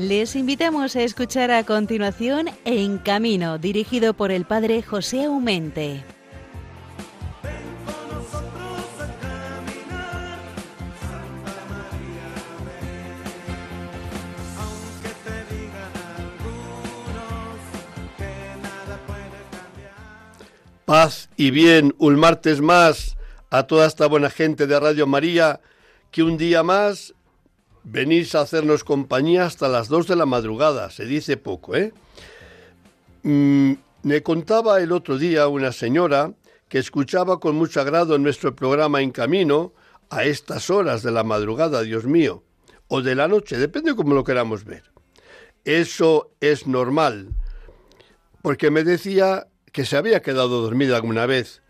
Les invitamos a escuchar a continuación En Camino, dirigido por el padre José Aumente. Paz y bien, un martes más a toda esta buena gente de Radio María, que un día más venís a hacernos compañía hasta las dos de la madrugada, se dice poco, ¿eh? Mm, me contaba el otro día una señora que escuchaba con mucho agrado nuestro programa En Camino a estas horas de la madrugada, Dios mío, o de la noche, depende cómo lo queramos ver. Eso es normal, porque me decía que se había quedado dormida alguna vez.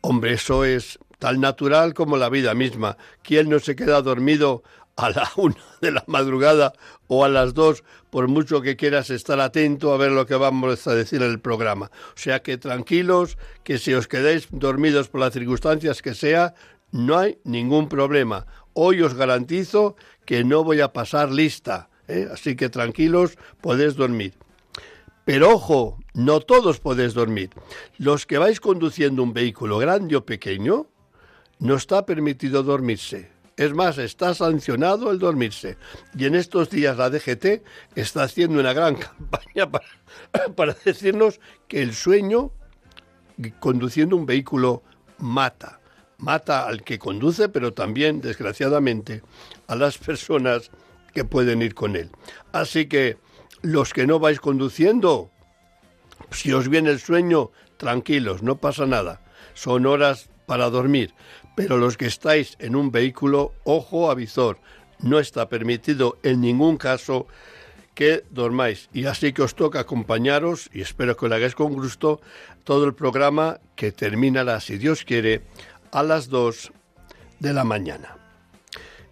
Hombre, eso es tan natural como la vida misma. ¿Quién no se queda dormido a la una de la madrugada o a las dos, por mucho que quieras estar atento a ver lo que vamos a decir en el programa. O sea que tranquilos, que si os quedáis dormidos por las circunstancias que sea, no hay ningún problema. Hoy os garantizo que no voy a pasar lista, ¿eh? así que tranquilos, podéis dormir. Pero ojo, no todos podéis dormir. Los que vais conduciendo un vehículo grande o pequeño, no está permitido dormirse. Es más, está sancionado el dormirse. Y en estos días la DGT está haciendo una gran campaña para, decirnos que el sueño conduciendo un vehículo mata. Mata al que conduce, pero también, desgraciadamente, a las personas que pueden ir con él. Así que los que no vais conduciendo, si os viene el sueño, tranquilos, no pasa nada. Son horas para dormir. Pero los que estáis en un vehículo, ojo avisor, no está permitido en ningún caso que dormáis. Y así que os toca acompañaros, y espero que lo hagáis con gusto, todo el programa que terminará, si Dios quiere, a las 2 de la mañana.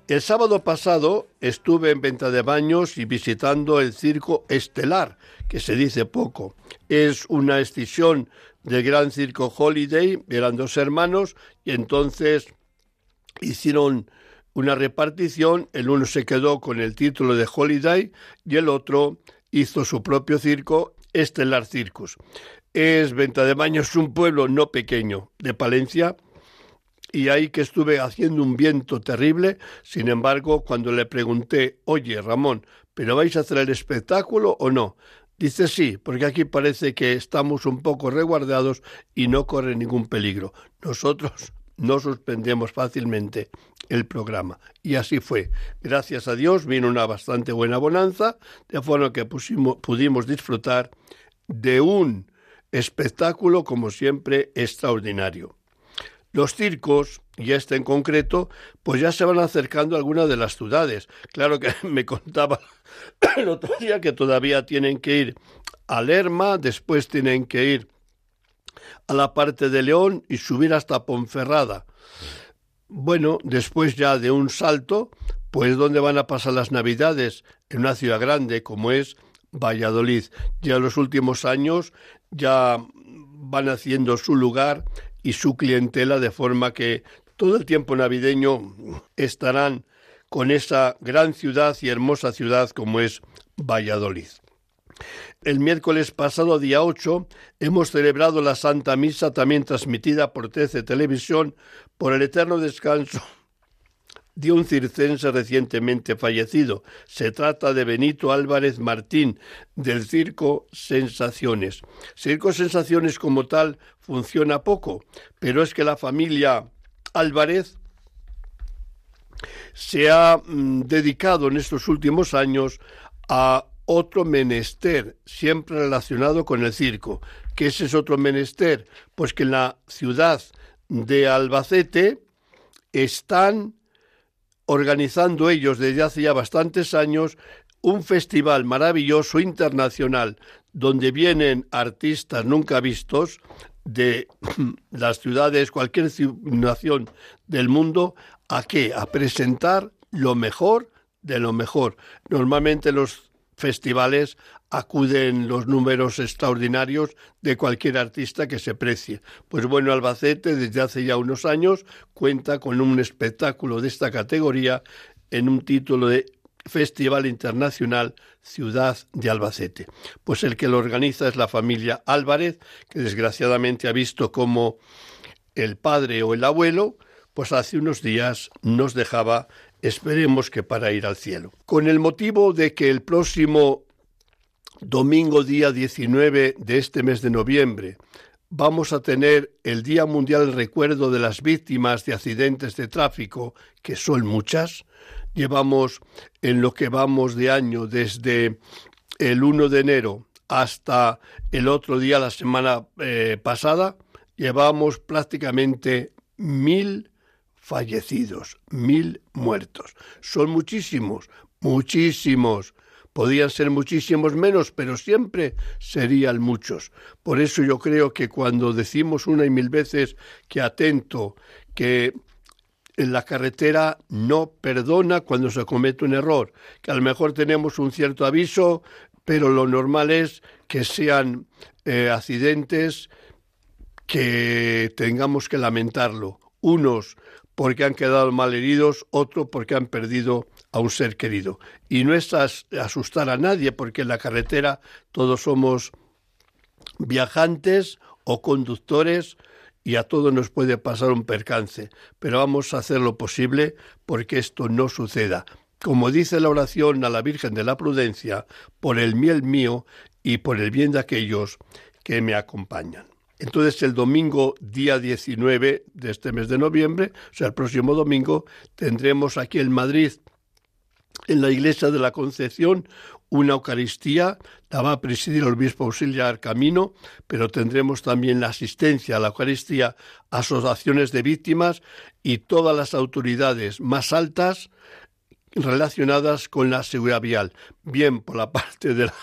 El sábado pasado estuve en venta de baños y visitando el circo estelar, que se dice poco. Es una escisión del gran circo Holiday, eran dos hermanos, y entonces hicieron una repartición, el uno se quedó con el título de Holiday y el otro hizo su propio circo, Estelar Circus. Es Venta de Baños, un pueblo no pequeño de Palencia, y ahí que estuve haciendo un viento terrible. Sin embargo, cuando le pregunté, oye Ramón, ¿pero vais a hacer el espectáculo o no? Dice sí, porque aquí parece que estamos un poco reguardados y no corre ningún peligro. Nosotros no suspendemos fácilmente el programa. Y así fue. Gracias a Dios vino una bastante buena bonanza, de forma que pudimos disfrutar de un espectáculo, como siempre, extraordinario. Los circos, y este en concreto, pues ya se van acercando a algunas de las ciudades. Claro que me contaba el otro día que todavía tienen que ir a Lerma, después tienen que ir a la parte de León y subir hasta Ponferrada. Bueno, después ya de un salto, pues ¿dónde van a pasar las Navidades? En una ciudad grande como es Valladolid. Ya en los últimos años ya van haciendo su lugar y su clientela de forma que todo el tiempo navideño estarán con esa gran ciudad y hermosa ciudad como es Valladolid. El miércoles pasado, día 8, hemos celebrado la Santa Misa, también transmitida por TC Televisión, por el eterno descanso de un circense recientemente fallecido. Se trata de Benito Álvarez Martín, del Circo Sensaciones. Circo Sensaciones como tal funciona poco, pero es que la familia Álvarez se ha mm, dedicado en estos últimos años a otro menester, siempre relacionado con el circo. ¿Qué es ese otro menester? Pues que en la ciudad de Albacete están organizando ellos desde hace ya bastantes años un festival maravilloso internacional donde vienen artistas nunca vistos de las ciudades, cualquier nación del mundo, ¿a qué? A presentar lo mejor de lo mejor. Normalmente los festivales acuden los números extraordinarios de cualquier artista que se precie. Pues bueno, Albacete desde hace ya unos años cuenta con un espectáculo de esta categoría en un título de Festival Internacional Ciudad de Albacete. Pues el que lo organiza es la familia Álvarez, que desgraciadamente ha visto cómo el padre o el abuelo, pues hace unos días nos dejaba, esperemos que para ir al cielo. Con el motivo de que el próximo domingo día 19 de este mes de noviembre vamos a tener el Día Mundial del Recuerdo de las Víctimas de Accidentes de Tráfico, que son muchas, llevamos en lo que vamos de año desde el 1 de enero hasta el otro día, la semana eh, pasada, llevamos prácticamente mil fallecidos, mil muertos. Son muchísimos, muchísimos. Podían ser muchísimos menos, pero siempre serían muchos. Por eso yo creo que cuando decimos una y mil veces que atento, que en la carretera no perdona cuando se comete un error, que a lo mejor tenemos un cierto aviso, pero lo normal es que sean eh, accidentes que tengamos que lamentarlo. Unos porque han quedado mal heridos, otros porque han perdido a un ser querido. Y no es asustar a nadie, porque en la carretera todos somos viajantes o conductores y a todos nos puede pasar un percance, pero vamos a hacer lo posible porque esto no suceda. Como dice la oración a la Virgen de la Prudencia, por el miel mío y por el bien de aquellos que me acompañan. Entonces el domingo día 19 de este mes de noviembre, o sea, el próximo domingo, tendremos aquí en Madrid, en la iglesia de la Concepción, una Eucaristía, la va a presidir el obispo auxiliar Camino, pero tendremos también la asistencia a la Eucaristía, asociaciones de víctimas y todas las autoridades más altas relacionadas con la seguridad vial, bien por la parte de la,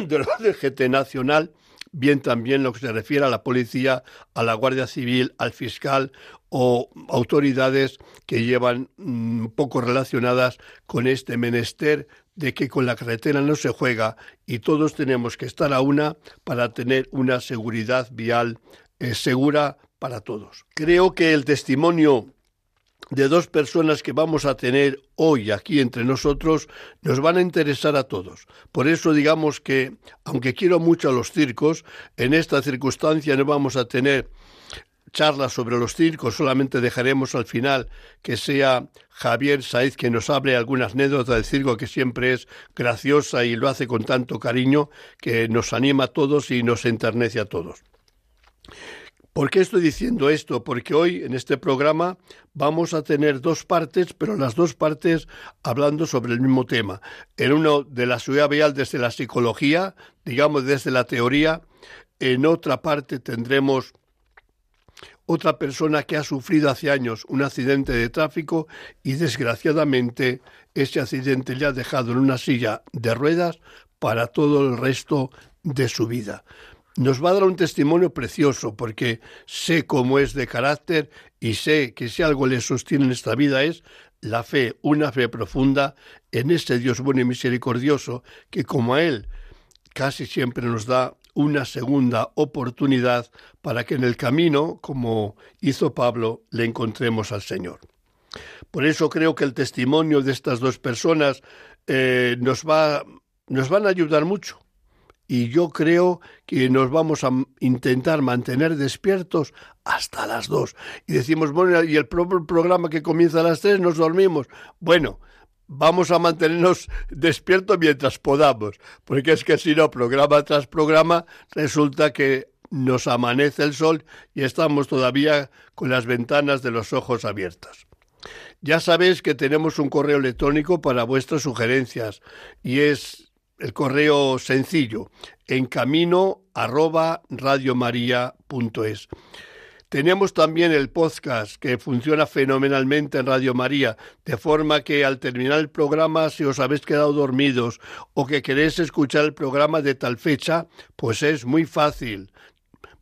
de la DGT nacional, bien también lo que se refiere a la policía, a la Guardia Civil, al fiscal o autoridades que llevan mm, poco relacionadas con este menester de que con la carretera no se juega y todos tenemos que estar a una para tener una seguridad vial eh, segura para todos. Creo que el testimonio de dos personas que vamos a tener hoy aquí entre nosotros nos van a interesar a todos. Por eso digamos que, aunque quiero mucho a los circos, en esta circunstancia no vamos a tener charlas sobre los circos, solamente dejaremos al final que sea Javier Saiz que nos hable algunas anécdotas del circo que siempre es graciosa y lo hace con tanto cariño que nos anima a todos y nos enternece a todos. ¿Por qué estoy diciendo esto? Porque hoy en este programa vamos a tener dos partes, pero las dos partes hablando sobre el mismo tema. En uno de la ciudad vial desde la psicología, digamos desde la teoría, en otra parte tendremos otra persona que ha sufrido hace años un accidente de tráfico y desgraciadamente ese accidente le ha dejado en una silla de ruedas para todo el resto de su vida nos va a dar un testimonio precioso porque sé cómo es de carácter y sé que si algo le sostiene en esta vida es la fe, una fe profunda en ese Dios bueno y misericordioso que como a Él casi siempre nos da una segunda oportunidad para que en el camino, como hizo Pablo, le encontremos al Señor. Por eso creo que el testimonio de estas dos personas eh, nos, va, nos van a ayudar mucho y yo creo que nos vamos a intentar mantener despiertos hasta las dos. Y decimos, bueno, y el propio programa que comienza a las tres nos dormimos. Bueno, vamos a mantenernos despiertos mientras podamos, porque es que si no, programa tras programa, resulta que nos amanece el sol y estamos todavía con las ventanas de los ojos abiertas. Ya sabéis que tenemos un correo electrónico para vuestras sugerencias y es el correo sencillo, en camino arroba. Tenemos también el podcast que funciona fenomenalmente en Radio María, de forma que al terminar el programa, si os habéis quedado dormidos o que queréis escuchar el programa de tal fecha, pues es muy fácil.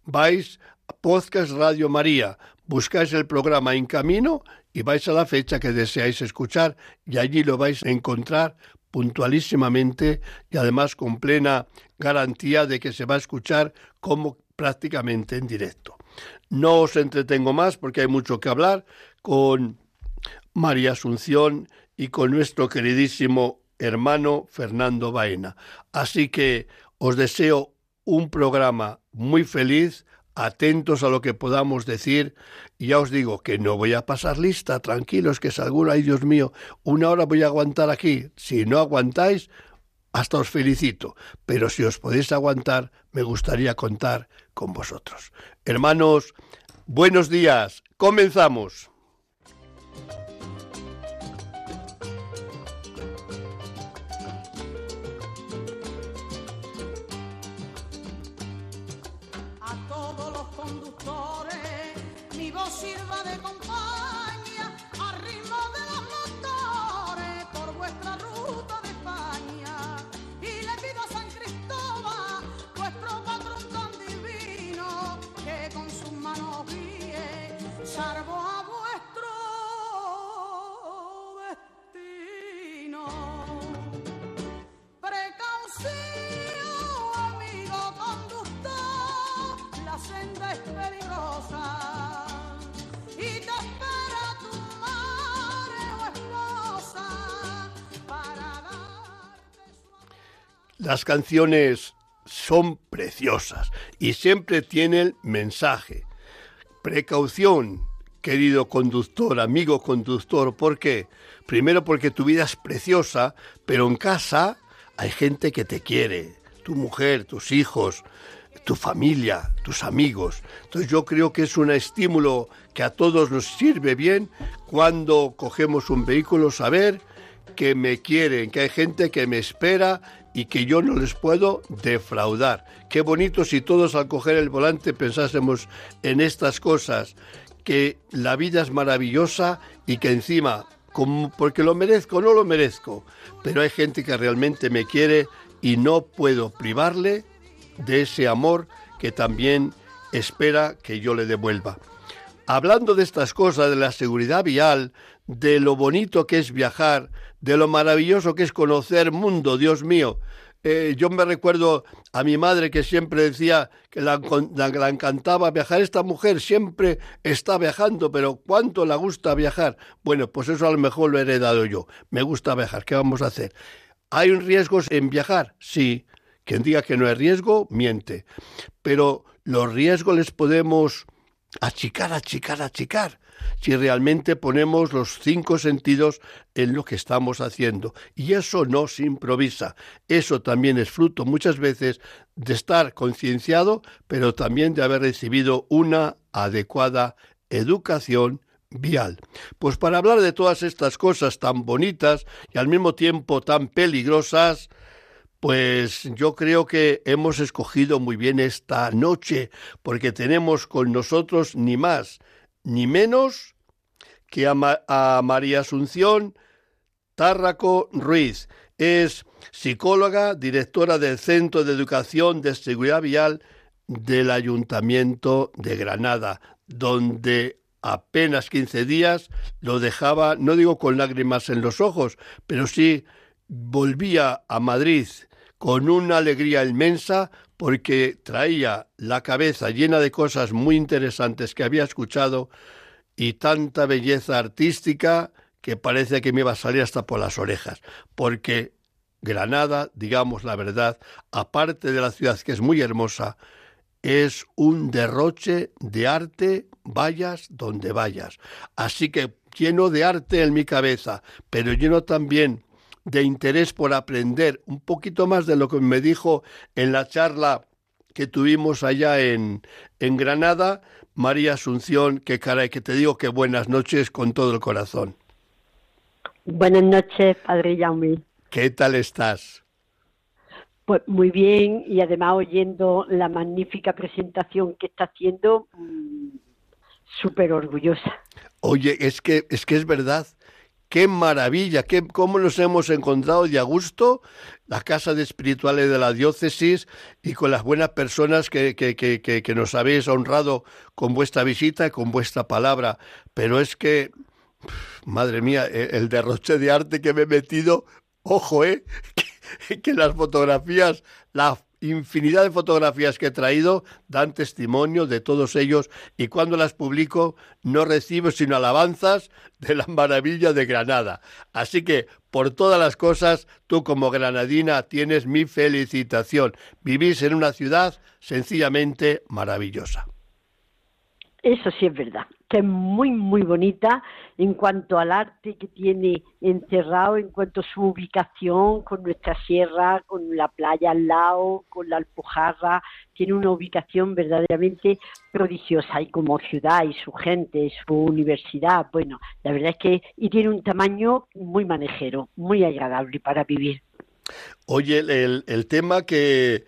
Vais a Podcast Radio María, buscáis el programa en camino y vais a la fecha que deseáis escuchar y allí lo vais a encontrar puntualísimamente y además con plena garantía de que se va a escuchar como prácticamente en directo. No os entretengo más porque hay mucho que hablar con María Asunción y con nuestro queridísimo hermano Fernando Baena. Así que os deseo un programa muy feliz, atentos a lo que podamos decir. Y ya os digo que no voy a pasar lista, tranquilos, que es alguno, ay Dios mío, una hora voy a aguantar aquí. Si no aguantáis, hasta os felicito. Pero si os podéis aguantar, me gustaría contar con vosotros. Hermanos, buenos días, comenzamos. Las canciones son preciosas y siempre tienen mensaje. Precaución, querido conductor, amigo conductor, ¿por qué? Primero porque tu vida es preciosa, pero en casa hay gente que te quiere, tu mujer, tus hijos, tu familia, tus amigos. Entonces yo creo que es un estímulo que a todos nos sirve bien cuando cogemos un vehículo, saber que me quieren, que hay gente que me espera y que yo no les puedo defraudar. Qué bonito si todos al coger el volante pensásemos en estas cosas, que la vida es maravillosa y que encima, como porque lo merezco no lo merezco, pero hay gente que realmente me quiere y no puedo privarle de ese amor que también espera que yo le devuelva. Hablando de estas cosas, de la seguridad vial, de lo bonito que es viajar, de lo maravilloso que es conocer mundo, Dios mío. Eh, yo me recuerdo a mi madre que siempre decía que la, la, encantaba viajar. Esta mujer siempre está viajando, pero ¿cuánto le gusta viajar? Bueno, pues eso a lo mejor lo he heredado yo. Me gusta viajar. ¿Qué vamos a hacer? ¿Hay riesgos en viajar? Sí. Quien diga que no hay riesgo, miente. Pero los riesgos les podemos achicar, achicar, achicar si realmente ponemos los cinco sentidos en lo que estamos haciendo. Y eso no se improvisa. Eso también es fruto muchas veces de estar concienciado, pero también de haber recibido una adecuada educación vial. Pues para hablar de todas estas cosas tan bonitas y al mismo tiempo tan peligrosas, pues yo creo que hemos escogido muy bien esta noche, porque tenemos con nosotros ni más ni menos que a, María Asunción Tárraco Ruiz. Es psicóloga, directora del Centro de Educación de Seguridad Vial del Ayuntamiento de Granada, donde apenas 15 días lo dejaba, no digo con lágrimas en los ojos, pero sí volvía a Madrid con una alegría inmensa porque traía la cabeza llena de cosas muy interesantes que había escuchado y tanta belleza artística que parece que me iba a salir hasta por las orejas, porque Granada, digamos la verdad, aparte de la ciudad que es muy hermosa, es un derroche de arte, vayas donde vayas. Así que lleno de arte en mi cabeza, pero lleno también de interés por aprender un poquito más de lo que me dijo en la charla que tuvimos allá en, en Granada, María Asunción, que caray, que te digo que buenas noches con todo el corazón. Buenas noches, Padre Jaume. ¿Qué tal estás? Pues muy bien y además oyendo la magnífica presentación que está haciendo, mm, súper orgullosa. Oye, es que es que es verdad qué maravilla, qué, cómo nos hemos encontrado de a gusto, la Casa de Espirituales de la Diócesis y con las buenas personas que, que, que, que, nos habéis honrado con vuestra visita y con vuestra palabra. Pero es que, madre mía, e, el derroche de arte que me he metido, ojo, ¿eh? que, las fotografías, la infinidad de fotografías que he traído dan testimonio de todos ellos y cuando las publico no recibo sino alabanzas de la maravilla de Granada. Así que por todas las cosas, tú como granadina tienes mi felicitación. Vivís en una ciudad sencillamente maravillosa. Eso sí es verdad, que es muy, muy bonita en cuanto al arte que tiene encerrado, en cuanto a su ubicación con nuestra sierra, con la playa al lado, con la Alpujarra, tiene una ubicación verdaderamente prodigiosa y como ciudad y su gente, su universidad, bueno, la verdad es que y tiene un tamaño muy manejero, muy agradable para vivir. Oye, el, el tema que,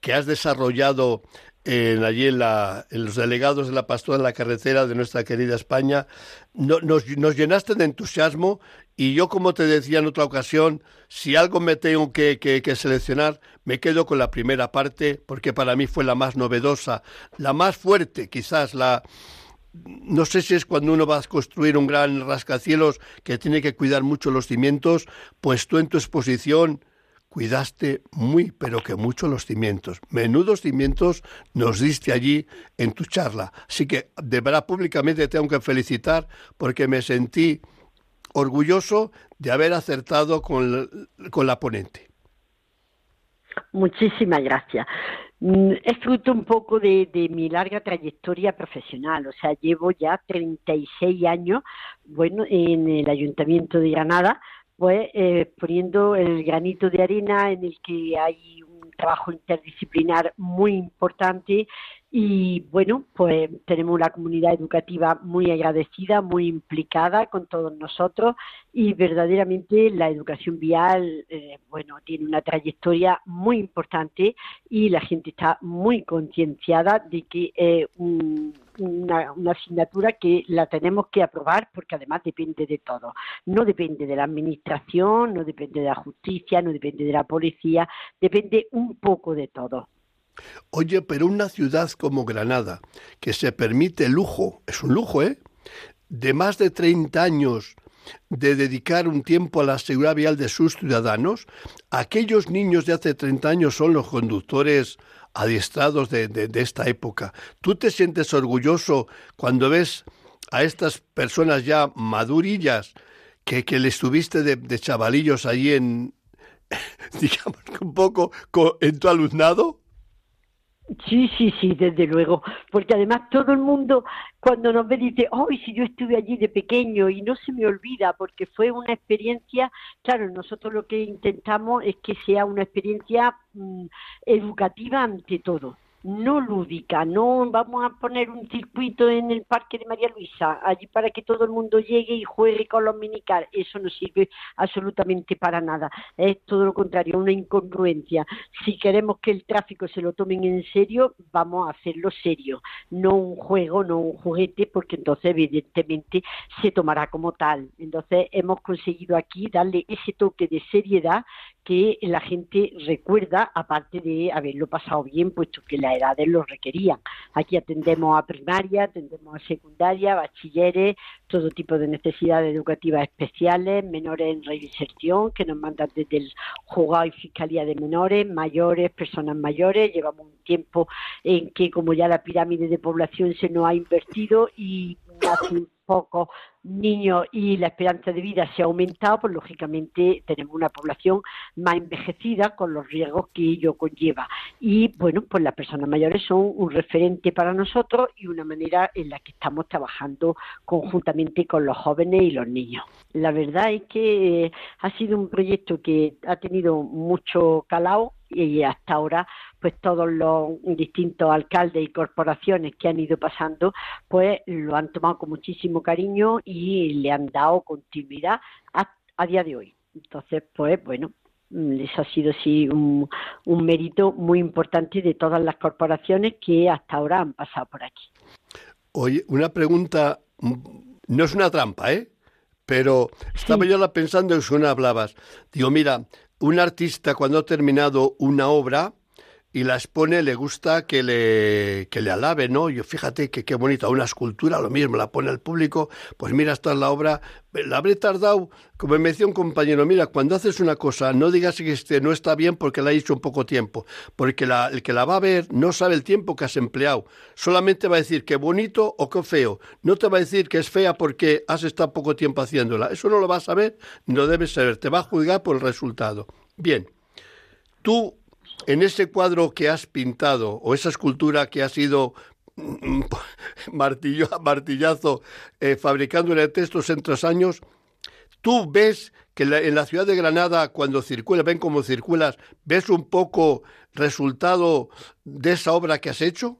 que has desarrollado en, allí en, en, los delegados de la pastora de la carretera de nuestra querida España, nos, nos, llenaste de entusiasmo y yo, como te decía en otra ocasión, si algo me tengo que, que, que, seleccionar, me quedo con la primera parte, porque para mí fue la más novedosa, la más fuerte, quizás la... No sé si es cuando uno va a construir un gran rascacielos que tiene que cuidar mucho los cimientos, pues tú en tu exposición cuidaste muy, pero que mucho los cimientos. Menudos cimientos nos diste allí en tu charla. Así que de verdad públicamente tengo que felicitar porque me sentí orgulloso de haber acertado con la, con la ponente. Muchísimas gracias. Mm, es fruto un poco de, de, mi larga trayectoria profesional, o sea, llevo ya 36 años, bueno, en el Ayuntamiento de Granada, pues poniendo el granito de arena en el que hay un trabajo interdisciplinar muy importante. Y bueno, pues tenemos una comunidad educativa muy agradecida, muy implicada con todos nosotros. Y verdaderamente la educación vial, eh, bueno, tiene una trayectoria muy importante y la gente está muy concienciada de que es un, una, una, asignatura que la tenemos que aprobar porque además depende de todo. No depende de la administración, no depende de la justicia, no depende de la policía, depende un poco de todo. Oye, pero una ciudad como Granada, que se permite lujo, es un lujo, ¿eh? De más de 30 años de dedicar un tiempo a la seguridad vial de sus ciudadanos, aquellos niños de hace 30 años son los conductores adiestrados de, de, esta época. ¿Tú te sientes orgulloso cuando ves a estas personas ya madurillas que, que les tuviste de, de chavalillos allí en, digamos, un poco en tu alumnado? Sí, sí, sí, desde luego, porque además todo el mundo cuando nos ve dice, ¡ay, si yo estuve allí de pequeño! Y no se me olvida, porque fue una experiencia, claro, nosotros lo que intentamos es que sea una experiencia mmm, educativa ante todo no lúdica, no vamos a poner un circuito en el parque de María Luisa, allí para que todo el mundo llegue y juegue con los minicar, eso no sirve absolutamente para nada, es todo lo contrario, una incongruencia. Si queremos que el tráfico se lo tomen en serio, vamos a hacerlo serio, no un juego, no un juguete, porque entonces evidentemente se tomará como tal. Entonces hemos conseguido aquí darle ese toque de seriedad que la gente recuerda, aparte de haberlo pasado bien, puesto que las edades lo requerían. Aquí atendemos a primaria, atendemos a secundaria, bachilleres, todo tipo de necesidades educativas especiales, menores en reinserción, que nos mandan desde el juzgado y fiscalía de menores, mayores, personas mayores. Llevamos un tiempo en que, como ya la pirámide de población se nos ha invertido y hace pocos niños y la esperanza de vida se ha aumentado, pues lógicamente tenemos una población más envejecida con los riesgos que ello conlleva. Y bueno, pues las personas mayores son un referente para nosotros y una manera en la que estamos trabajando conjuntamente con los jóvenes y los niños. La verdad es que eh, ha sido un proyecto que ha tenido mucho calado y hasta ahora pues todos los distintos alcaldes y corporaciones que han ido pasando pues lo han tomado con muchísimo cariño y le han dado continuidad a, a día de hoy. Entonces, pues bueno, les ha sido sí un, un, mérito muy importante de todas las corporaciones que hasta ahora han pasado por aquí. Oye, una pregunta, no es una trampa, ¿eh? Pero estaba sí. yo pensando en una hablabas. Digo, mira, un artista cuando ha terminado una obra, y la expone, le gusta que le, que le alabe, ¿no? Yo fíjate que qué bonita, una escultura, lo mismo, la pone al público, pues mira, esta es la obra, la habré tardado, como me decía un compañero, mira, cuando haces una cosa, no digas que este no está bien porque la has hecho un poco tiempo, porque la, el que la va a ver no sabe el tiempo que has empleado, solamente va a decir qué bonito o qué feo, no te va a decir que es fea porque has estado poco tiempo haciéndola, eso no lo vas a ver, no debes saber, te va a juzgar por el resultado. Bien, tú en ese cuadro que has pintado o esa escultura que has ido mm, martillo, martillazo eh, fabricando en en tres años, tú ves que en la ciudad de Granada, cuando circula, ven cómo circulas, ves un poco resultado de esa obra que has hecho?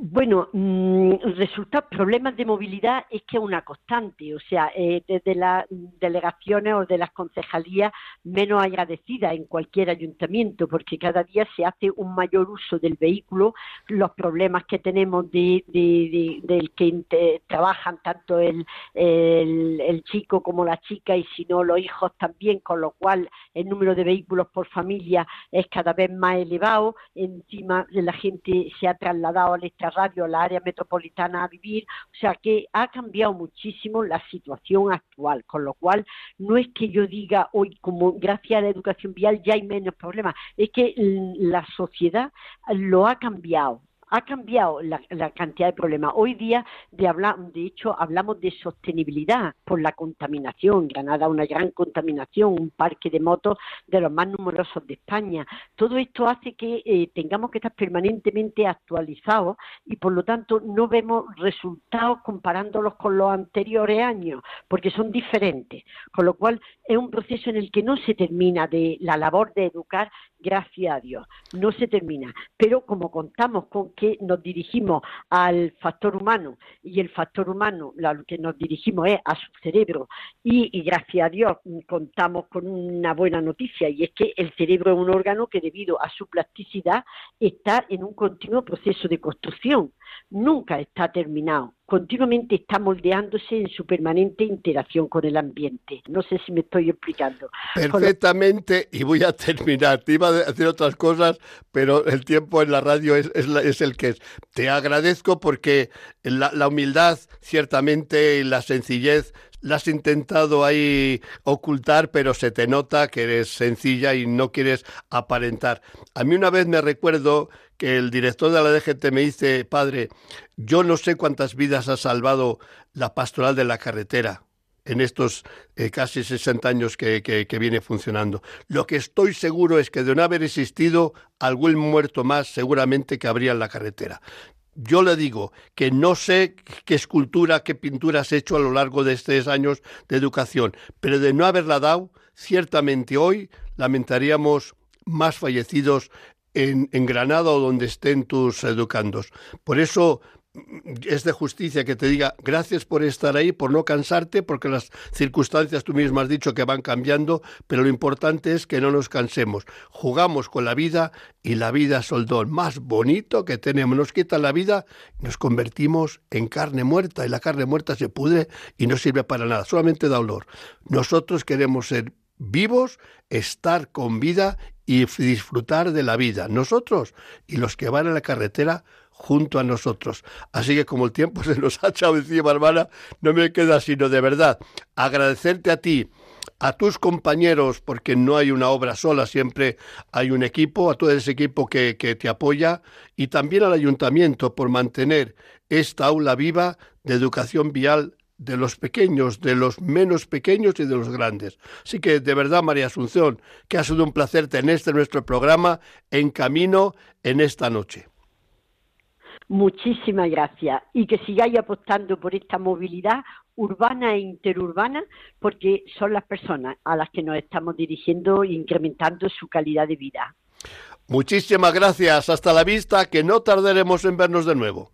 Bueno, mmm, resulta problemas de movilidad es que es una constante, o sea, eh, desde las delegaciones o de las concejalías menos agradecidas en cualquier ayuntamiento, porque cada día se hace un mayor uso del vehículo, los problemas que tenemos de, de, del que trabajan tanto el, el, el, chico como la chica y si no los hijos también, con lo cual el número de vehículos por familia es cada vez más elevado, encima la gente se ha trasladado al extranjero radio, la área metropolitana a vivir, o sea que ha cambiado muchísimo la situación actual, con lo cual no es que yo diga hoy como gracias a la educación vial ya hay menos problemas, es que la sociedad lo ha cambiado, ha cambiado la, cantidad de problemas. Hoy día, de, de hecho, hablamos de sostenibilidad por la contaminación. Granada, una gran contaminación, un parque de motos de los más numerosos de España. Todo esto hace que eh, tengamos que estar permanentemente actualizados y, por lo tanto, no vemos resultados comparándolos con los anteriores años, porque son diferentes. Con lo cual, es un proceso en el que no se termina de la labor de educar, gracias a Dios, no se termina. Pero como contamos con que nos dirigimos al factor humano y el factor humano lo que nos dirigimos es a su cerebro y, gracias a Dios contamos con una buena noticia y es que el cerebro es un órgano que debido a su plasticidad está en un continuo proceso de construcción, nunca está terminado continuamente está moldeándose en su permanente interacción con el ambiente. No sé si me estoy explicando. Perfectamente, y voy a terminar. Te iba a decir otras cosas, pero el tiempo en la radio es, es, el que es. Te agradezco porque la, la humildad, ciertamente, y la sencillez la has intentado ahí ocultar, pero se te nota que eres sencilla y no quieres aparentar. A mí una vez me recuerdo que el director de la DGT me dice, padre, yo no sé cuántas vidas ha salvado la pastoral de la carretera en estos eh, casi 60 años que, que, viene funcionando. Lo que estoy seguro es que de no haber existido algún muerto más seguramente que habría en la carretera yo le digo que no sé qué escultura, qué pintura has hecho a lo largo de estos años de educación, pero de no haberla dado, ciertamente hoy lamentaríamos más fallecidos en, Granada o donde estén tus educandos. Por eso es de justicia que te diga gracias por estar ahí, por no cansarte, porque las circunstancias tú mismo has dicho que van cambiando, pero lo importante es que no nos cansemos. Jugamos con la vida y la vida es el don más bonito que tenemos. Nos quita la vida nos convertimos en carne muerta y la carne muerta se pudre y no sirve para nada, solamente da olor. Nosotros queremos ser vivos, estar con vida y disfrutar de la vida. Nosotros y los que van a la carretera junto a nosotros. Así que como el tiempo se nos ha echado encima, hermana, no me queda sino de verdad agradecerte a ti, a tus compañeros, porque no hay una obra sola, siempre hay un equipo, a todo ese equipo que, que te apoya, y también al ayuntamiento por mantener esta aula viva de educación vial de los pequeños, de los menos pequeños y de los grandes. Así que de verdad, María Asunción, que ha sido un placer tener este nuestro programa en camino en esta noche. Muchísimas gracias y que sigáis apostando por esta movilidad urbana e interurbana porque son las personas a las que nos estamos dirigiendo e incrementando su calidad de vida. Muchísimas gracias. Hasta la vista, que no tardaremos en vernos de nuevo.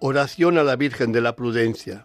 Oración a la Virgen de la Prudencia.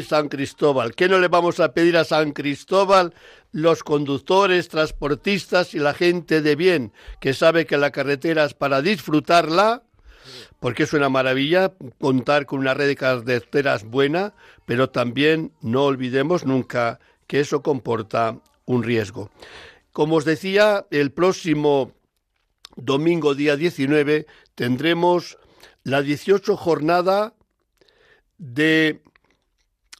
San Cristóbal, ¿qué no le vamos a pedir a San Cristóbal los conductores, transportistas y la gente de bien que sabe que la carretera es para disfrutarla? Porque es una maravilla contar con una red de carreteras buena, pero también no olvidemos nunca que eso comporta un riesgo. Como os decía, el próximo domingo día 19 tendremos la 18 jornada de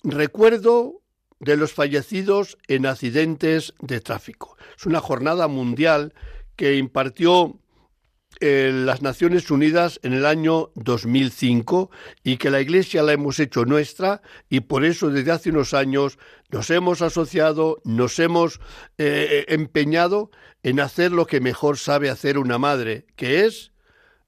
Recuerdo de los fallecidos en accidentes de tráfico. Es una jornada mundial que impartió eh, las Naciones Unidas en el año 2005 y que la Iglesia la hemos hecho nuestra y por eso desde hace unos años nos hemos asociado, nos hemos eh, empeñado en hacer lo que mejor sabe hacer una madre, que es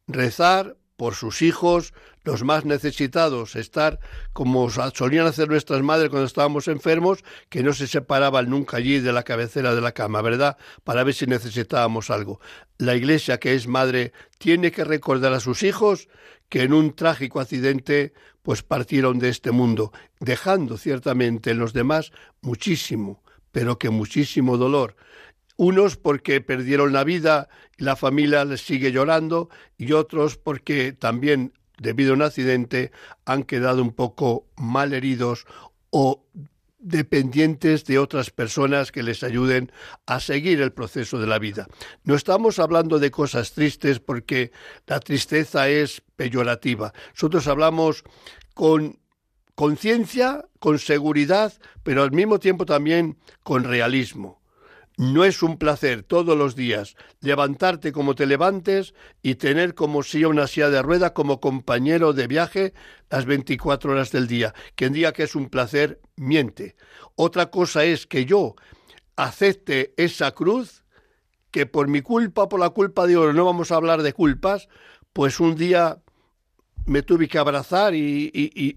rezar por sus hijos, los más necesitados, estar como solían hacer nuestras madres cuando estábamos enfermos, que no se separaban nunca allí de la cabecera de la cama, ¿verdad? Para ver si necesitábamos algo. La Iglesia, que es madre, tiene que recordar a sus hijos que en un trágico accidente pues partieron de este mundo, dejando ciertamente en los demás muchísimo, pero que muchísimo dolor unos porque perdieron la vida y la familia les sigue llorando y otros porque también debido a un accidente, han quedado un poco mal heridos o dependientes de otras personas que les ayuden a seguir el proceso de la vida. No estamos hablando de cosas tristes porque la tristeza es peyorativa. Nosotros hablamos con conciencia, con seguridad, pero al mismo tiempo también con realismo. No es un placer todos los días levantarte como te levantes y tener como si una silla de rueda como compañero de viaje las 24 horas del día. Quien diga que es un placer, miente. Otra cosa es que yo acepte esa cruz, que por mi culpa, por la culpa de oro, no vamos a hablar de culpas, pues un día me tuve que abrazar y,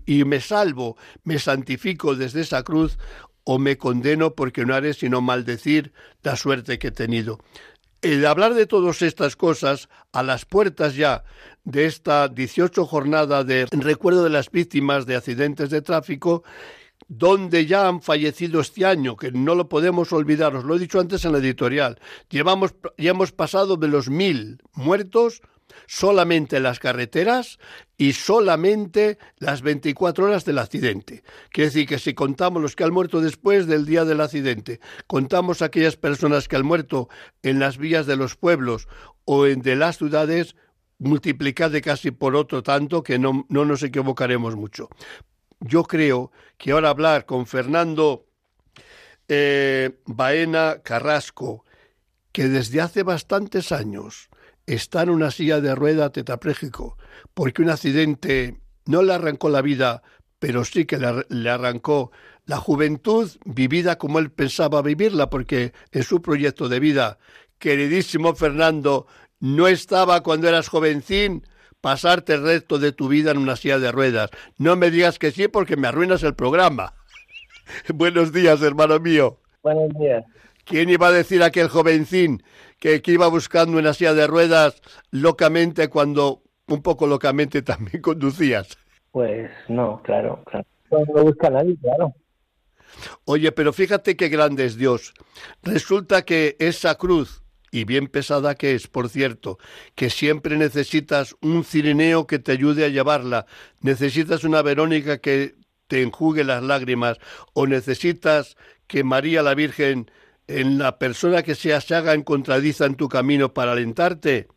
y, me salvo, me santifico desde esa cruz o me condeno porque no haré sino maldecir la suerte que he tenido. El hablar de todas estas cosas a las puertas ya de esta 18 jornada de recuerdo de las víctimas de accidentes de tráfico, donde ya han fallecido este año, que no lo podemos olvidar, os lo he dicho antes en la editorial, llevamos, ya hemos pasado de los mil muertos solamente las carreteras y solamente las 24 horas del accidente. Quiere decir que si contamos los que han muerto después del día del accidente, contamos aquellas personas que han muerto en las vías de los pueblos o en de las ciudades, multiplicad casi por otro tanto que no, no nos equivocaremos mucho. Yo creo que ahora hablar con Fernando eh, Baena Carrasco, que desde hace bastantes años está en una silla de rueda tetrapléjico porque un accidente no le arrancó la vida, pero sí que le, arrancó la juventud vivida como él pensaba vivirla, porque en su proyecto de vida, queridísimo Fernando, no estaba cuando eras jovencín pasarte el resto de tu vida en una silla de ruedas. No me digas que sí porque me arruinas el programa. Buenos días, hermano mío. Buenos días. ¿Quién iba a decir a aquel jovencín que, que iba buscando una silla de ruedas locamente cuando un poco locamente también conducías? Pues no, claro, claro. No, no busca nadie, claro. Oye, pero fíjate qué grande es Dios. Resulta que esa cruz, y bien pesada que es, por cierto, que siempre necesitas un cirineo que te ayude a llevarla, necesitas una Verónica que te enjugue las lágrimas, o necesitas que María la Virgen, en la persona que se haga encontradiza en tu camino para alentarte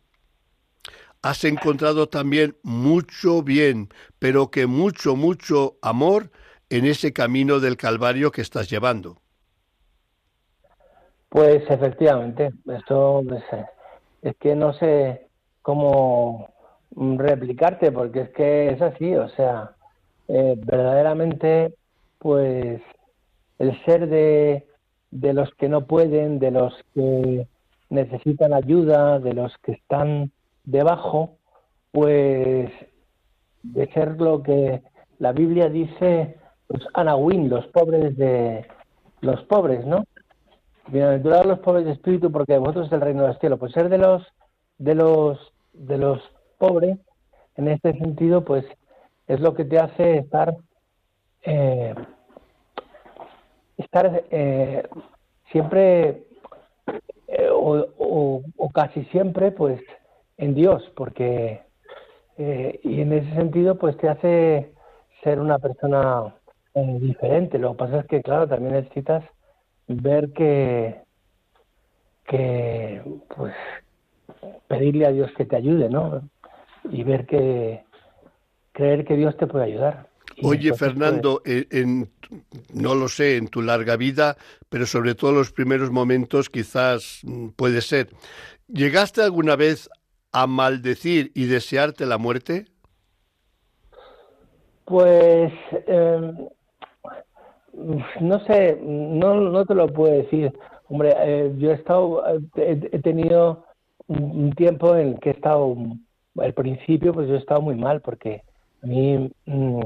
has encontrado también mucho bien, pero que mucho, mucho amor en ese camino del Calvario que estás llevando. Pues efectivamente, esto es que no sé cómo replicarte, porque es que es así, o sea, eh, verdaderamente, pues el ser de, de los que no pueden, de los que necesitan ayuda, de los que están debajo, pues de ser lo que la Biblia dice, los anahuín, los pobres de los pobres, ¿no? Bienaventurados los pobres de espíritu, porque vosotros es el reino del cielo. Pues ser de los de los de los pobres, en este sentido, pues es lo que te hace estar eh, estar eh, siempre eh, o, o, casi siempre, pues en Dios, porque eh, y en ese sentido pues te hace ser una persona eh, diferente. Lo que pasa es que claro también necesitas ver que que pues pedirle a Dios que te ayude, ¿no? Y ver que creer que Dios te puede ayudar. Oye, Fernando, en, no lo sé, en tu larga vida, pero sobre todo en los primeros momentos quizás mm, puede ser. ¿Llegaste alguna vez a maldecir y desearte la muerte? Pues em, no sé, no, no te lo puedo decir. Hombre, eh, yo he estado, he, tenido un tiempo en el que he estado, al principio, pues yo he estado muy mal porque a mí mm,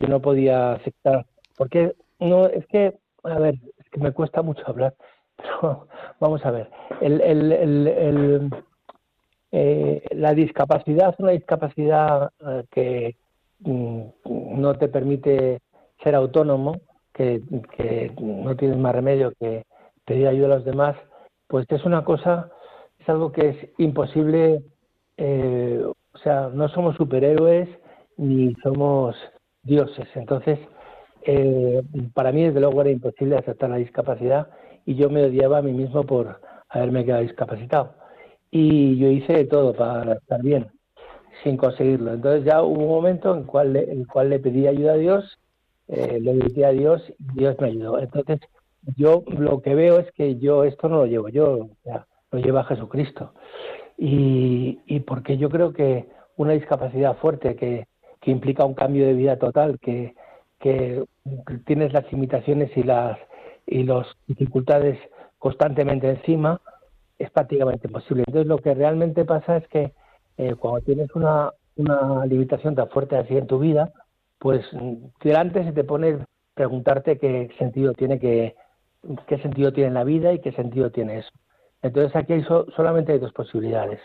yo no podía aceptar, porque no, es que, a ver, es que me cuesta mucho hablar, pero vamos a ver, el, el, el eh, la discapacidad es una discapacidad eh, que mm, no te permite ser autónomo, que, no tienes más remedio que pedir ayuda a los demás, pues es una cosa, es algo que es imposible, eh, o sea, no somos superhéroes ni somos dioses. Entonces, para mí desde luego era imposible aceptar la discapacidad y yo me odiaba a mí mismo por haberme quedado discapacitado y yo hice de todo para estar bien, sin conseguirlo. Entonces ya hubo un momento en el cual, cual le pedí ayuda a Dios, eh, le pedí a Dios Dios me ayudó. Entonces yo lo que veo es que yo esto no lo llevo yo, lo lleva Jesucristo. Y, y porque yo creo que una discapacidad fuerte que, que implica un cambio de vida total, que, tienes las limitaciones y las y dificultades constantemente encima, es prácticamente imposible. Entonces lo que realmente pasa es que eh, cuando tienes una, una limitación tan fuerte así en tu vida, pues delante se te pone preguntarte qué sentido tiene que qué sentido tiene la vida y qué sentido tiene eso. Entonces aquí hay solamente hay dos posibilidades.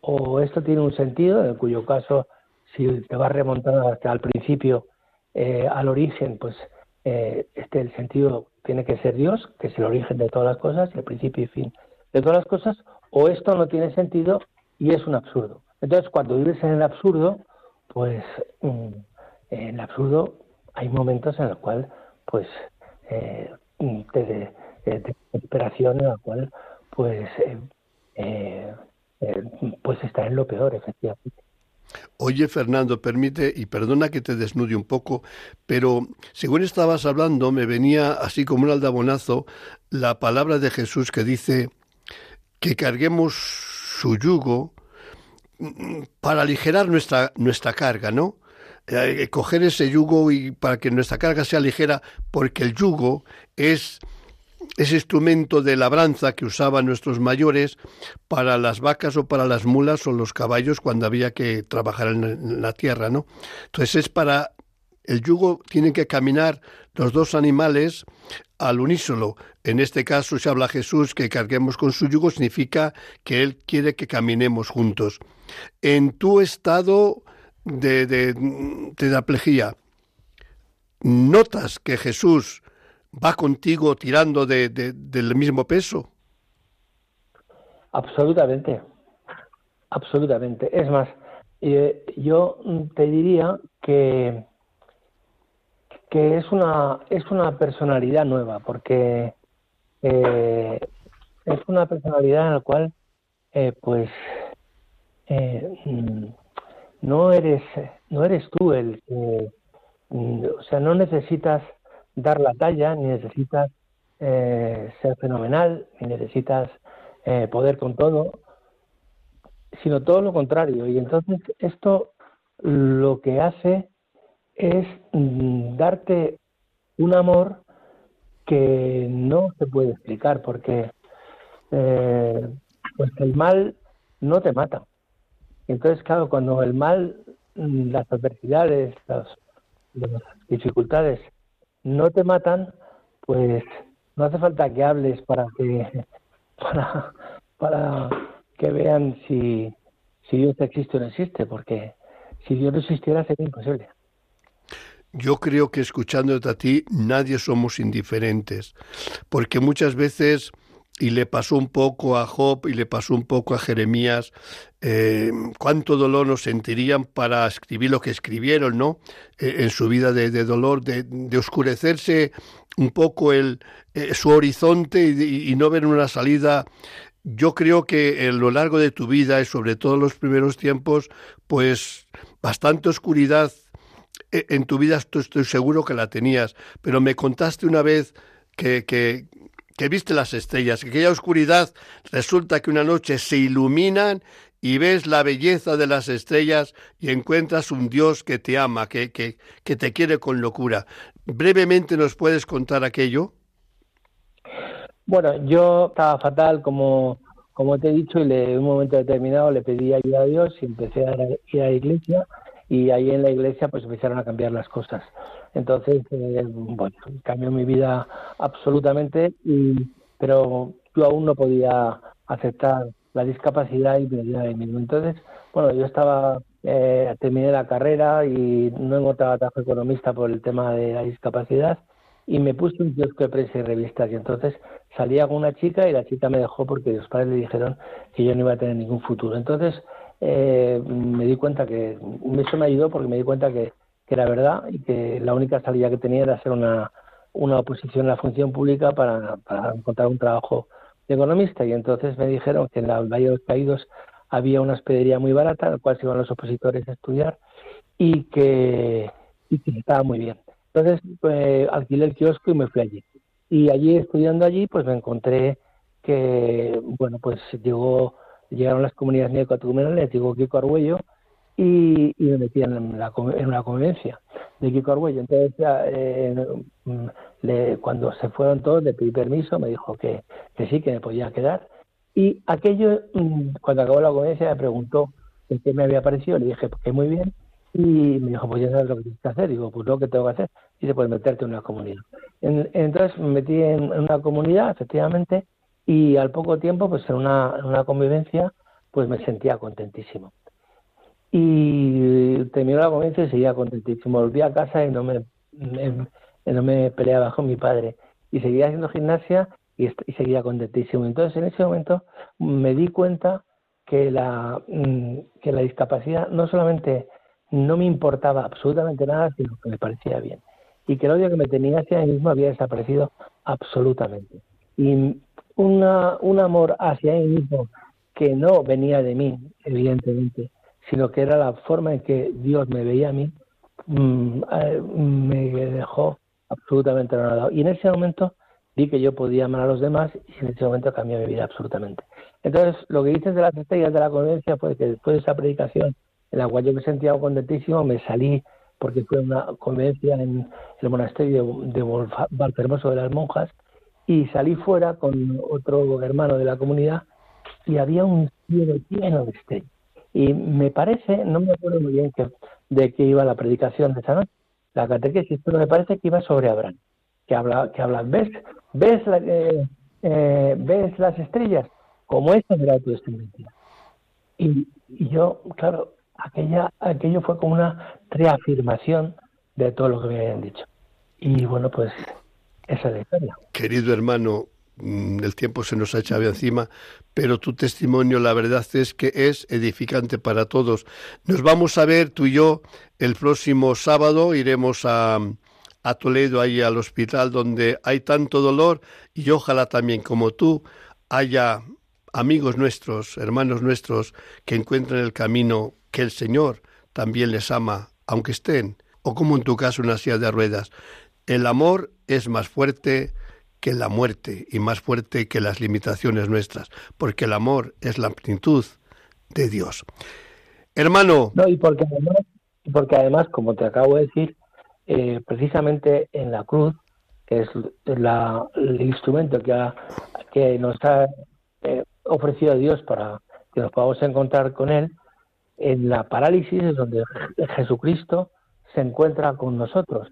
O esto tiene un sentido, en cuyo caso, si te vas remontando hasta el principio, eh, al origen, pues eh, este el sentido tiene que ser Dios, que es el origen de todas las cosas, el principio y fin de todas las cosas, o esto no tiene sentido y es un absurdo. Entonces, cuando vives en el absurdo, pues mm, en el absurdo hay momentos en los cuales, pues, eh, te, de, desesperación en la cual, pues, eh, eh, pues está en lo peor, efectivamente. Oye, Fernando, permite, y perdona que te desnude un poco, pero según estabas hablando, me venía así como un aldabonazo la palabra de Jesús que dice, que carguemos su yugo mm, para aligerar nuestra, nuestra carga, ¿no? eh, coger ese yugo y para que nuestra carga sea ligera, porque el yugo es ese instrumento de labranza que usaban nuestros mayores para las vacas o para las mulas o los caballos cuando había que trabajar en la tierra, ¿no? Entonces es para el yugo tienen que caminar los dos animales al unísono. En este caso, si habla Jesús que carguemos con su yugo, significa que Él quiere que caminemos juntos. En tu estado de, de, de ¿notas que Jesús va contigo tirando de, del mismo peso? Absolutamente, absolutamente. Es más, eh, yo te diría que que es una, es una personalidad nueva, porque eh, es una personalidad en la cual, eh, pues, mm, no eres, no eres tú el mm, o sea, no necesitas dar la talla, ni necesitas ser fenomenal, ni necesitas poder con todo, sino todo lo contrario. Y entonces esto lo que hace es mm, darte un amor que no se puede explicar porque eh, pues el mal no te mata. Entonces, claro, cuando el mal, mm, las adversidades, las, dificultades no te matan, pues no hace falta que hables para que para, para que vean si, si Dios existe o no existe, porque si Dios no existiera sería imposible. Yo creo que escuchándote a ti nadie somos indiferentes, porque muchas veces, y le pasó un poco a Job y le pasó un poco a Jeremías, eh, cuánto dolor nos sentirían para escribir lo que escribieron, ¿no? Eh, en su vida de, dolor, de, oscurecerse un poco el, eh, su horizonte y, y no ver una salida yo creo que a lo largo de tu vida y sobre todo en los primeros tiempos, pues bastante oscuridad e, en tu vida estoy seguro que la tenías, pero me contaste una vez que, viste las estrellas, que aquella oscuridad resulta que una noche se iluminan y ves la belleza de las estrellas y encuentras un Dios que te ama, que, que, que te quiere con locura. ¿Brevemente nos puedes contar aquello? Bueno, yo estaba fatal, como, como te he dicho, y en un momento determinado le pedí ayuda a Dios y empecé a ir a la iglesia y ahí en la iglesia pues empezaron a cambiar las cosas. Entonces, eh, bueno, cambió mi vida absolutamente, y, pero yo aún no podía aceptar la discapacidad y me de mismo. Entonces, bueno, yo estaba, eh, terminé la carrera y no encontraba trabajo economista por el tema de la discapacidad y me puse un kiosco de prensa y revistas y entonces salía con una chica y la chica me dejó porque los padres le dijeron que yo no iba a tener ningún futuro. Entonces, eh, me di cuenta que eso me ayudó porque me di cuenta que, era verdad y que la única salida que tenía era hacer una, una oposición a la función pública para, encontrar un trabajo de economista y entonces me dijeron que en la Valle de los Caídos había una hospedería muy barata en la cual se iban los opositores a estudiar y que, que estaba muy bien. Entonces pues, alquilé el kiosco y me fui allí. Y allí estudiando allí pues me encontré que bueno pues llegó llegaron las comunidades neocatecumenales, llegó Kiko Arguello y, y me metían en, la, en una convivencia de Kiko Arguello. Entonces, eh, le, cuando se fueron todos, le pedí permiso, me dijo que, que sí, que me podía quedar. Y aquello, mm, cuando acabó la convivencia, me preguntó qué me había parecido, le dije pues, que muy bien, y me dijo, pues ya sabes lo que tienes que hacer. Digo, pues lo que tengo que hacer. Y dice, pues meterte en una comunidad. entonces me metí en, una comunidad, efectivamente, y al poco tiempo, pues en una, una convivencia, pues me sentía contentísimo. Y terminó la convivencia y seguía contentísimo. Volví a casa y no me, no me peleaba con mi padre. Y seguía haciendo gimnasia y, seguía contentísimo. Entonces, en ese momento me di cuenta que la, mm, que la discapacidad no solamente no me importaba absolutamente nada, sino que me parecía bien. Y que el odio que me tenía hacia mí mismo había desaparecido absolutamente. Y una, un amor hacia él mismo que no venía de mí, evidentemente, sino que era la forma en que Dios me veía a mí, mm, eh, me dejó absolutamente anonadado. Y en ese momento vi que yo podía amar a los demás y en ese momento cambió mi vida absolutamente. Entonces, lo que dices de las estrellas de la convivencia fue que después de esa predicación en la cual yo me sentía contentísimo, me salí porque fue una convivencia en el monasterio de, de Hermoso de las Monjas, y salí fuera con otro hermano de la comunidad y había un cielo lleno de estrellas. Y me parece, no me acuerdo muy bien que, de qué iba la predicación de esa noche, la catequesis, pero me parece que iba sobre Abraham, que habla, que habla ¿ves, ves, la, eh, eh, ves las estrellas? Como esta será tu descendencia. Y, y, yo, claro, aquella, aquello fue como una reafirmación de todo lo que me habían dicho. Y bueno, pues esa es la historia. Querido hermano, el tiempo se nos ha echado encima, pero tu testimonio, la verdad es que es edificante para todos. Nos vamos a ver tú y yo el próximo sábado, iremos a, a Toledo, ahí al hospital donde hay tanto dolor y ojalá también como tú haya amigos nuestros, hermanos nuestros, que encuentren el camino que el Señor también les ama, aunque estén, o como en tu caso, una silla de ruedas. El amor es más fuerte que la muerte y más fuerte que las limitaciones nuestras, porque el amor es la plenitud de Dios. Hermano. No, y porque además, porque además como te acabo de decir, eh, precisamente en la cruz, que es la, el instrumento que, que nos ha eh, ofrecido Dios para que nos podamos encontrar con Él, en la parálisis es donde Jesucristo se encuentra con nosotros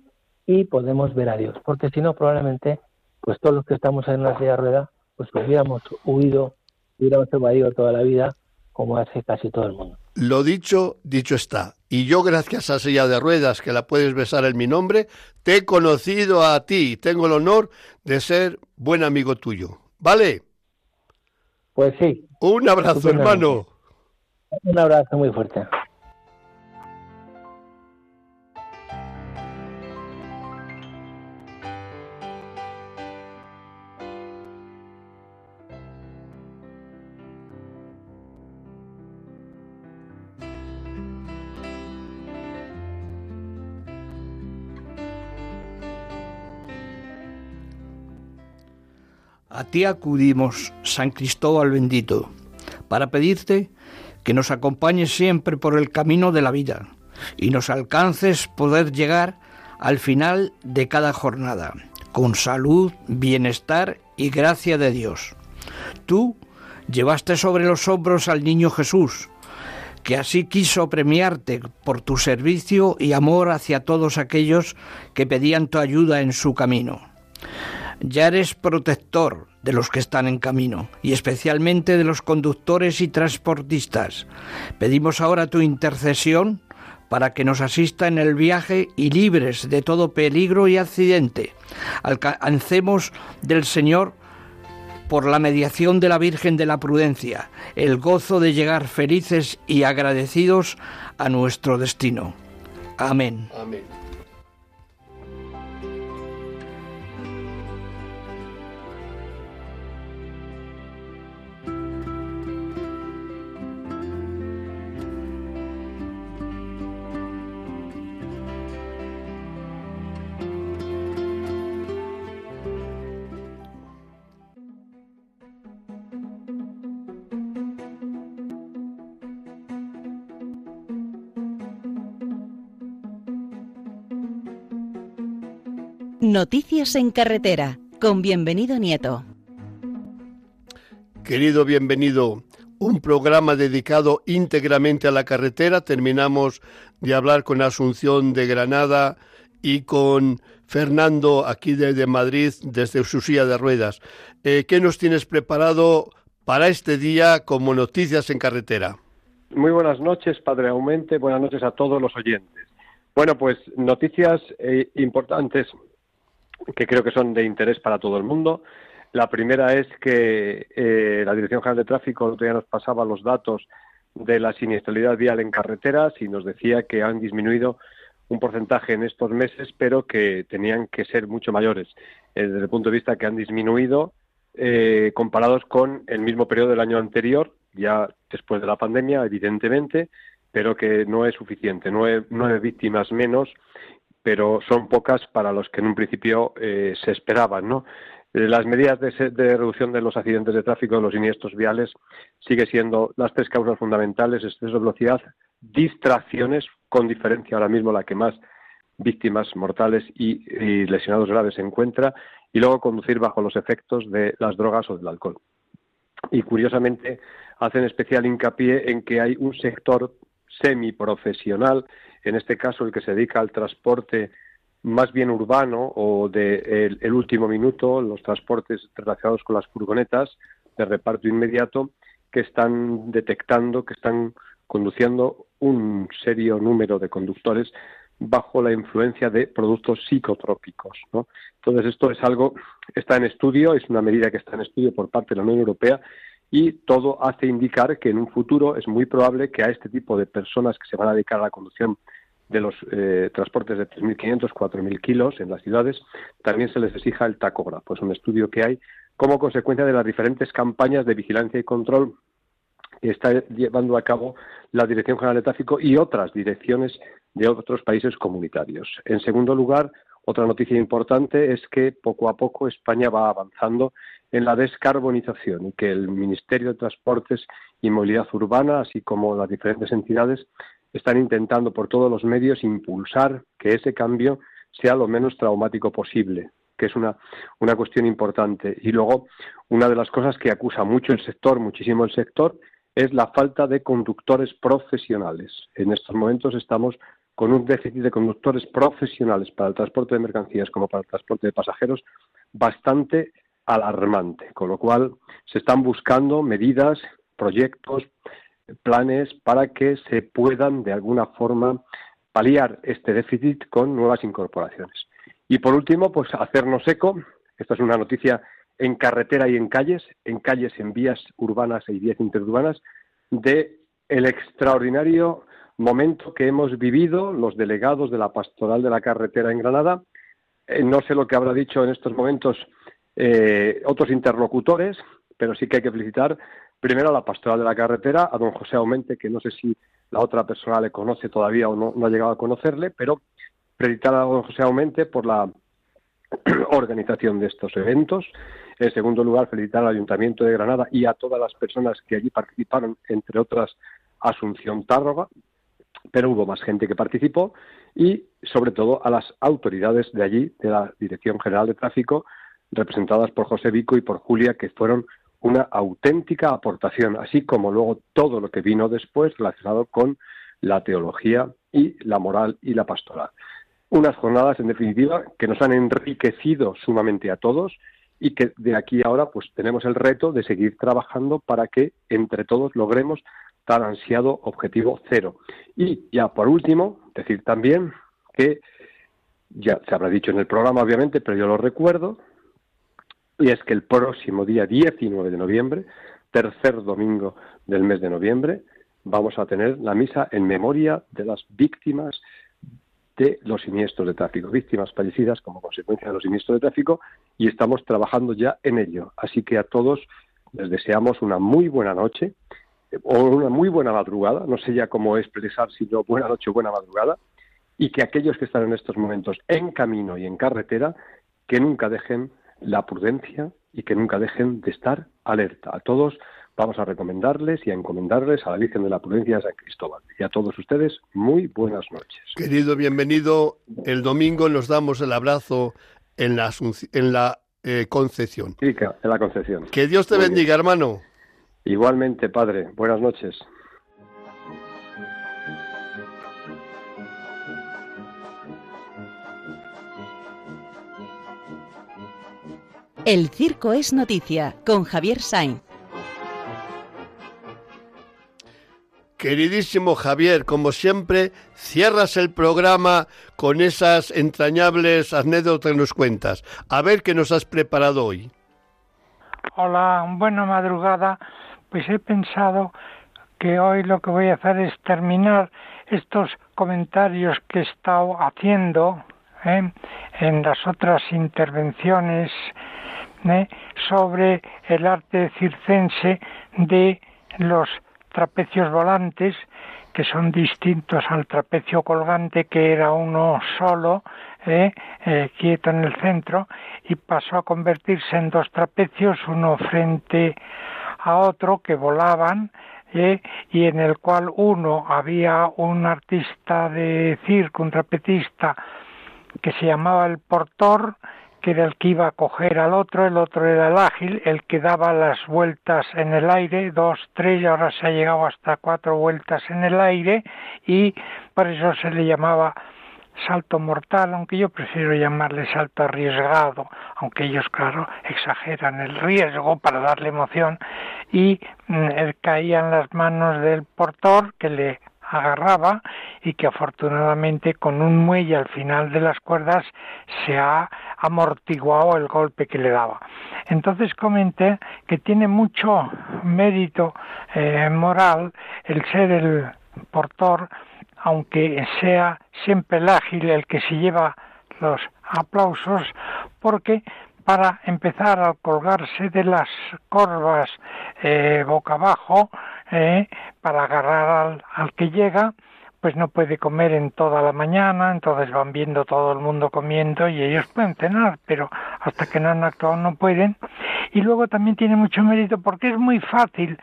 y podemos ver a Dios, porque si no probablemente pues todos los que estamos en una silla de rueda, pues hubiéramos huido, hubiéramos evadido toda la vida, como hace casi todo el mundo. Lo dicho, dicho está. Y yo, gracias a silla de ruedas, que la puedes besar en mi nombre, te he conocido a ti y tengo el honor de ser buen amigo tuyo. ¿Vale? Pues sí. Un abrazo, hermano. Un abrazo muy fuerte. Ti acudimos, San Cristóbal bendito, para pedirte que nos acompañes siempre por el camino de la vida y nos alcances poder llegar al final de cada jornada, con salud, bienestar y gracia de Dios. Tú llevaste sobre los hombros al niño Jesús, que así quiso premiarte por tu servicio y amor hacia todos aquellos que pedían tu ayuda en su camino. Ya eres protector de los que están en camino y especialmente de los conductores y transportistas. Pedimos ahora tu intercesión para que nos asista en el viaje y libres de todo peligro y accidente. Alcancemos del Señor por la mediación de la Virgen de la Prudencia, el gozo de llegar felices y agradecidos a nuestro destino. Amén. Amén. Noticias en carretera con bienvenido Nieto. Querido bienvenido, un programa dedicado íntegramente a la carretera. Terminamos de hablar con Asunción de Granada y con Fernando aquí desde Madrid, desde su silla de ruedas. Eh, ¿Qué nos tienes preparado para este día como noticias en carretera? Muy buenas noches, Padre Aumente. Buenas noches a todos los oyentes. Bueno, pues noticias eh, importantes que creo que son de interés para todo el mundo. La primera es que eh, la Dirección General de Tráfico día nos pasaba los datos de la siniestralidad vial en carreteras y nos decía que han disminuido un porcentaje en estos meses, pero que tenían que ser mucho mayores, eh, desde el punto de vista que han disminuido eh, comparados con el mismo periodo del año anterior, ya después de la pandemia, evidentemente, pero que no es suficiente, nueve, nueve víctimas menos pero son pocas para los que en un principio eh, se esperaban, ¿no? Eh, las medidas de, reducción de los accidentes de tráfico, de los siniestros viales, sigue siendo las tres causas fundamentales, exceso de velocidad, distracciones, con diferencia ahora mismo la que más víctimas mortales y, lesionados graves se encuentra, y luego conducir bajo los efectos de las drogas o del alcohol. Y curiosamente hacen especial hincapié en que hay un sector semiprofesional, en este caso el que se dedica al transporte más bien urbano o de el, último minuto, los transportes relacionados con las furgonetas de reparto inmediato, que están detectando, que están conduciendo un serio número de conductores bajo la influencia de productos psicotrópicos. ¿no? Entonces, esto es algo, está en estudio, es una medida que está en estudio por parte de la Unión Europea y todo hace indicar que en un futuro es muy probable que a este tipo de personas que se van a dedicar a la conducción de los eh, transportes de 3.500, 4.000 kilos en las ciudades, también se les exija el tacógrafo. Es un estudio que hay como consecuencia de las diferentes campañas de vigilancia y control que está llevando a cabo la Dirección General de Tráfico y otras direcciones de otros países comunitarios. En segundo lugar, otra noticia importante es que poco a poco España va avanzando en la descarbonización y que el Ministerio de Transportes y Movilidad Urbana, así como las diferentes entidades, están intentando por todos los medios impulsar que ese cambio sea lo menos traumático posible, que es una, una cuestión importante. Y luego, una de las cosas que acusa mucho el sector, muchísimo el sector, es la falta de conductores profesionales. En estos momentos estamos con un déficit de conductores profesionales para el transporte de mercancías como para el transporte de pasajeros bastante alarmante, con lo cual se están buscando medidas, proyectos, planes para que se puedan de alguna forma paliar este déficit con nuevas incorporaciones. Y por último, pues hacernos eco, esta es una noticia en carretera y en calles, en calles, en vías urbanas y vías interurbanas, de el extraordinario momento que hemos vivido los delegados de la Pastoral de la Carretera en Granada. Eh, no sé lo que habrá dicho en estos momentos eh, otros interlocutores, pero sí que hay que felicitar primero a la Pastoral de la Carretera, a don José Aumente, que no sé si la otra persona le conoce todavía o no, no ha llegado a conocerle, pero felicitar a don José Aumente por la organización de estos eventos. En segundo lugar, felicitar al Ayuntamiento de Granada y a todas las personas que allí participaron, entre otras Asunción Tárroga, pero hubo más gente que participó y sobre todo a las autoridades de allí, de la Dirección General de Tráfico, representadas por José Vico y por Julia, que fueron una auténtica aportación, así como luego todo lo que vino después relacionado con la teología y la moral y la pastoral. Unas jornadas, en definitiva, que nos han enriquecido sumamente a todos y que de aquí a ahora pues tenemos el reto de seguir trabajando para que entre todos logremos tan ansiado objetivo cero. Y ya por último, decir también que ya se habrá dicho en el programa obviamente, pero yo lo recuerdo, y es que el próximo día 19 de noviembre, tercer domingo del mes de noviembre, vamos a tener la misa en memoria de las víctimas de los siniestros de tráfico, víctimas fallecidas como consecuencia de los siniestros de tráfico, y estamos trabajando ya en ello. Así que a todos les deseamos una muy buena noche o una muy buena madrugada, no sé ya cómo expresar si no buena noche o buena madrugada, y que aquellos que están en estos momentos en camino y en carretera, que nunca dejen la prudencia y que nunca dejen de estar alerta. A todos vamos a recomendarles y a encomendarles a la Virgen de la Prudencia de San Cristóbal. Y a todos ustedes, muy buenas noches. Querido, bienvenido. El domingo nos damos el abrazo en la, en la eh, Concepción. Sí, en la Concepción. Que Dios te bendiga, hermano. Igualmente, Padre. Buenas noches. El Circo es Noticia con Javier Sainz. Queridísimo Javier, como siempre, cierras el programa con esas entrañables anécdotas que nos cuentas. A ver qué nos has preparado hoy. Hola, buena madrugada. Pues he pensado que hoy lo que voy a hacer es terminar estos comentarios que he estado haciendo ¿eh? en las otras intervenciones ¿eh? sobre el arte circense de los trapecios volantes, que son distintos al trapecio colgante, que era uno solo, ¿eh? Eh, quieto en el centro, y pasó a convertirse en dos trapecios, uno frente a otro, que volaban, y en el cual uno había un artista de circo, un trapecista, que se llamaba el portor, que era el que iba a coger al otro, el otro era el ágil, el que daba las vueltas en el aire, dos, tres, y ahora se ha llegado hasta cuatro vueltas en el aire, y por eso se le llamaba salto mortal, aunque yo prefiero llamarle salto arriesgado, aunque ellos, claro, exageran el riesgo para darle emoción, y mm, caía en las manos del portor que le agarraba y que afortunadamente con un muelle al final de las cuerdas se ha amortiguado el golpe que le daba. Entonces comenté que tiene mucho mérito eh, moral el ser el portor, aunque sea siempre el ágil el que se lleva los aplausos, porque para empezar a colgarse de las corvas eh, boca abajo, eh, para agarrar al, que llega, pues no puede comer en toda la mañana, entonces van viendo todo el mundo comiendo y ellos pueden cenar, pero hasta que no han actuado no pueden. Y luego también tiene mucho mérito porque es muy fácil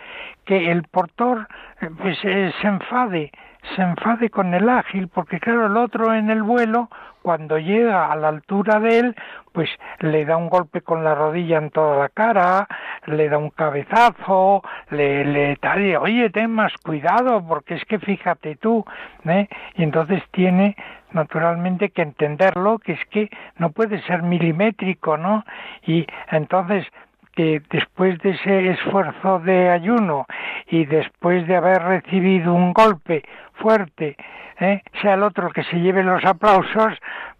que el portor eh, pues, se enfade se enfade con el ágil, porque claro, el otro en el vuelo, cuando llega a la altura de él, pues le da un golpe con la rodilla en toda la cara, le da un cabezazo, le, le tal, oye, ten más cuidado, porque es que fíjate tú, ¿eh? y entonces tiene naturalmente que entenderlo, que es que no puede ser milimétrico, ¿no? Y entonces que después de ese esfuerzo de ayuno y después de haber recibido un golpe fuerte, ¿eh? sea el otro que se lleve los aplausos,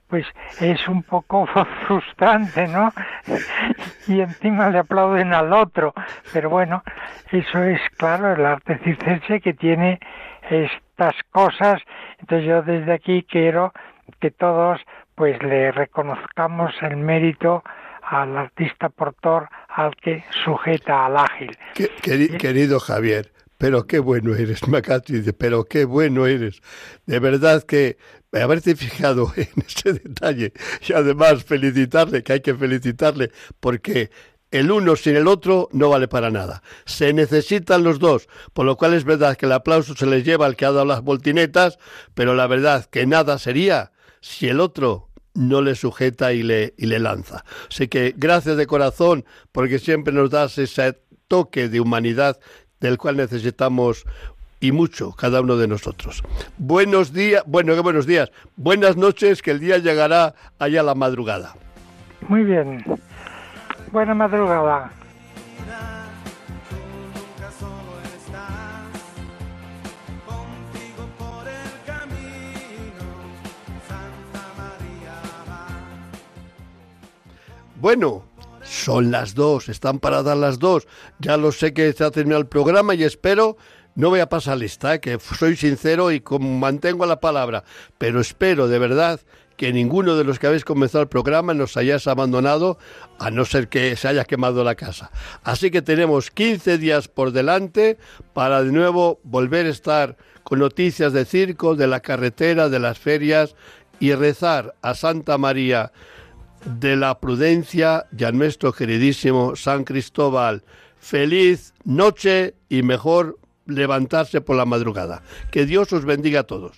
pues es un poco frustrante, ¿no? Y encima le aplauden al otro. Pero bueno, eso es claro el arte circense que tiene estas cosas. Entonces yo desde aquí quiero que todos pues le reconozcamos el mérito al artista portor al que sujeta al ágil. querido Javier, pero qué bueno eres, Macati, pero qué bueno eres. De verdad que haberte fijado en ese detalle y además felicitarle, que hay que felicitarle, porque el uno sin el otro no vale para nada. Se necesitan los dos, por lo cual es verdad que el aplauso se les lleva al que ha dado las voltinetas, pero la verdad que nada sería si el otro no le sujeta y le, y le lanza. Así que gracias de corazón porque siempre nos das ese toque de humanidad del cual necesitamos y mucho cada uno de nosotros. Buenos días, bueno, qué buenos días, buenas noches, que el día llegará allá a la madrugada. Muy bien, buena madrugada. Bueno, son las dos, están paradas las dos. Ya lo sé que se ha terminado el programa y espero, no voy a pasar lista, ¿eh? que soy sincero y mantengo la palabra, pero espero de verdad que ninguno de los que habéis comenzado el programa nos hayáis abandonado, a no ser que se haya quemado la casa. Así que tenemos 15 días por delante para de nuevo volver a estar con noticias de circo, de la carretera, de las ferias y rezar a Santa María de la prudencia y a nuestro queridísimo San Cristóbal. Feliz noche y mejor levantarse por la madrugada. Que Dios os bendiga a todos.